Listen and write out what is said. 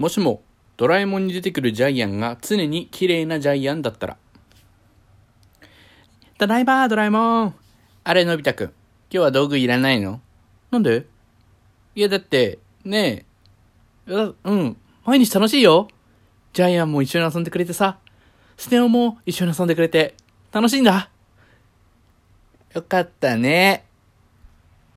もしも、ドラえもんに出てくるジャイアンが常に綺麗なジャイアンだったら。ただいま、ドラえもん。あれ、のび太くん。今日は道具いらないの？なんで？いや、だって、ねえ。うん。毎日楽しいよ。ジャイアンも一緒に遊んでくれてさ。スネオも一緒に遊んでくれて。楽しいんだ。よかったね。